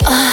Uh.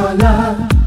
your love.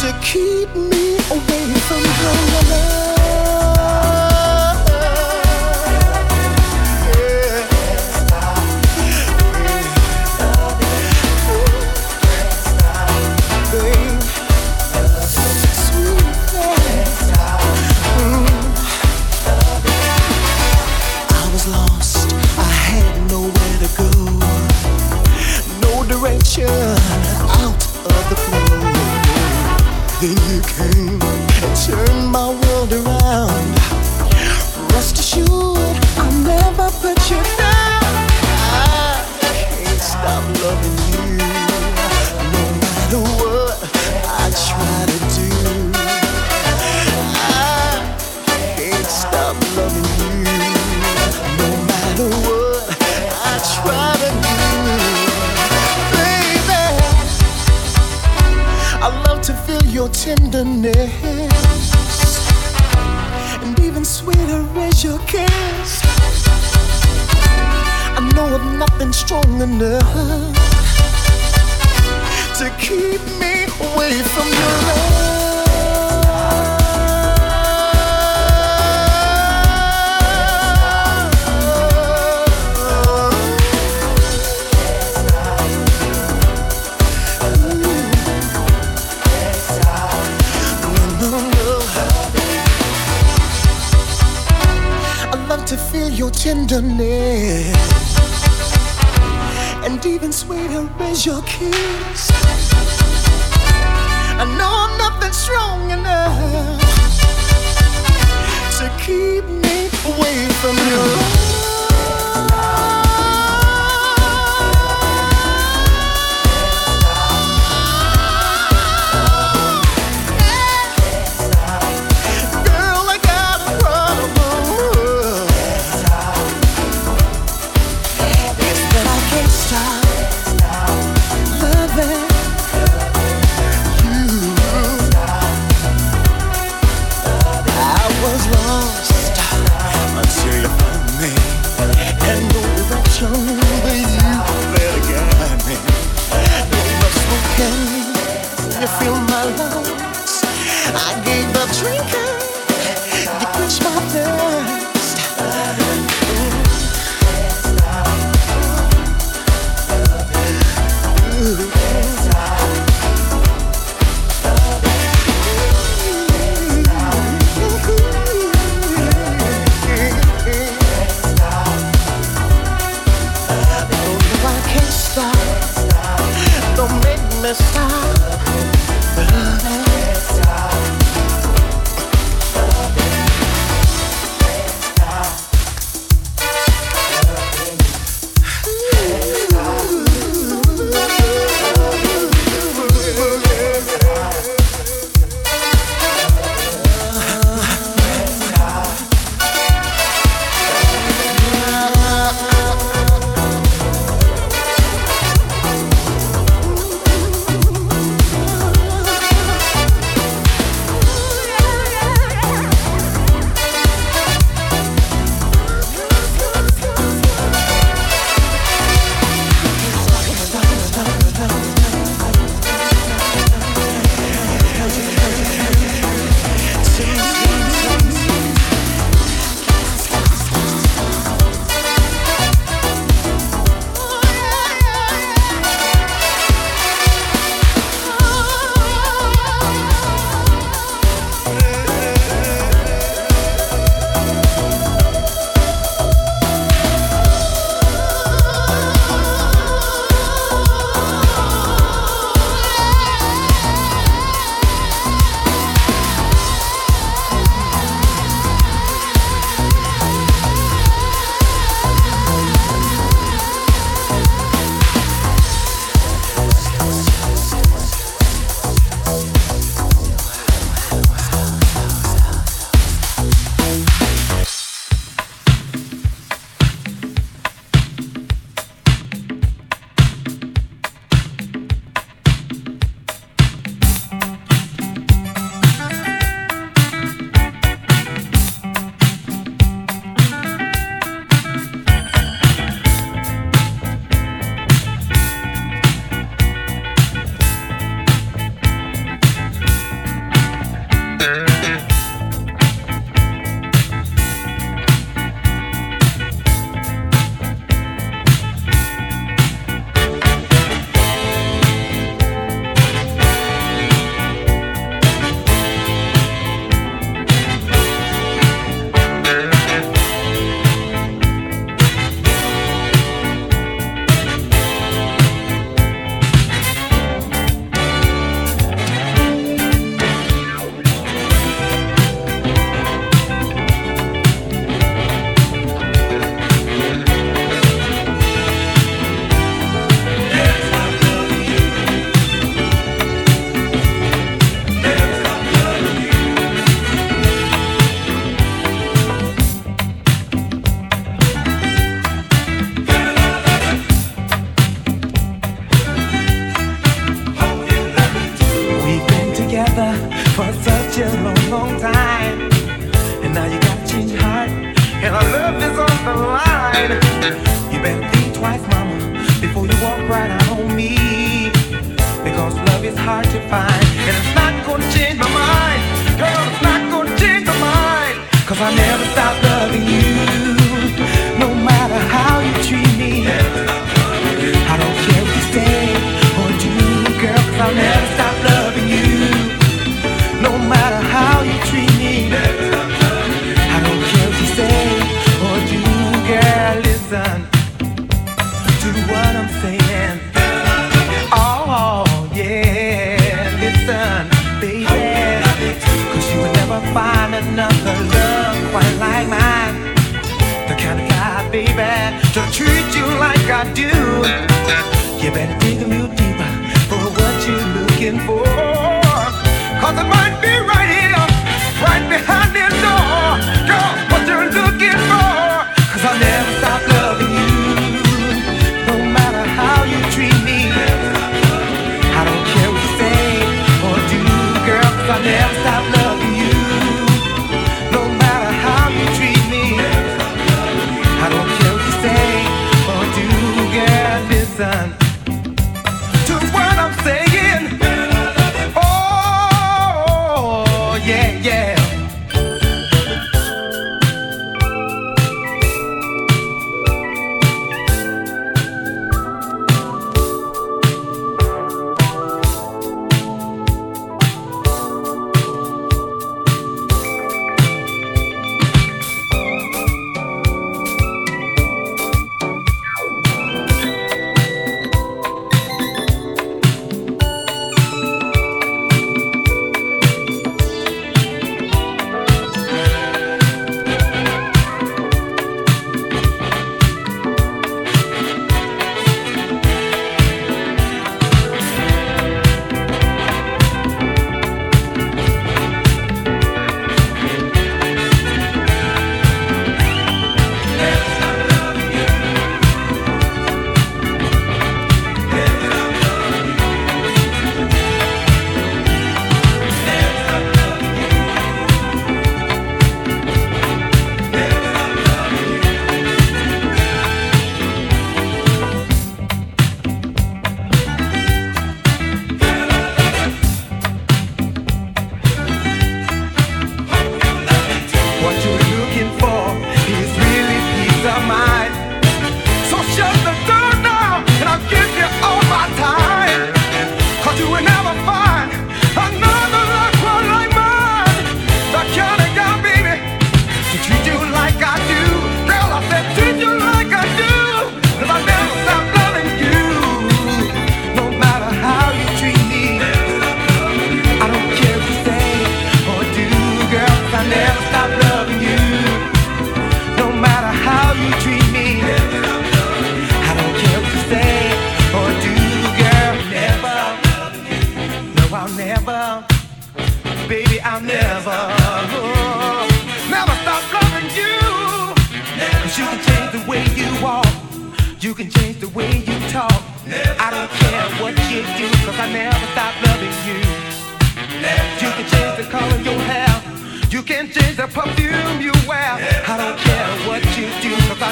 to keep me away from your love. strong enough to keep me away from your love. tenderness. sweet and raise your kiss.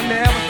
never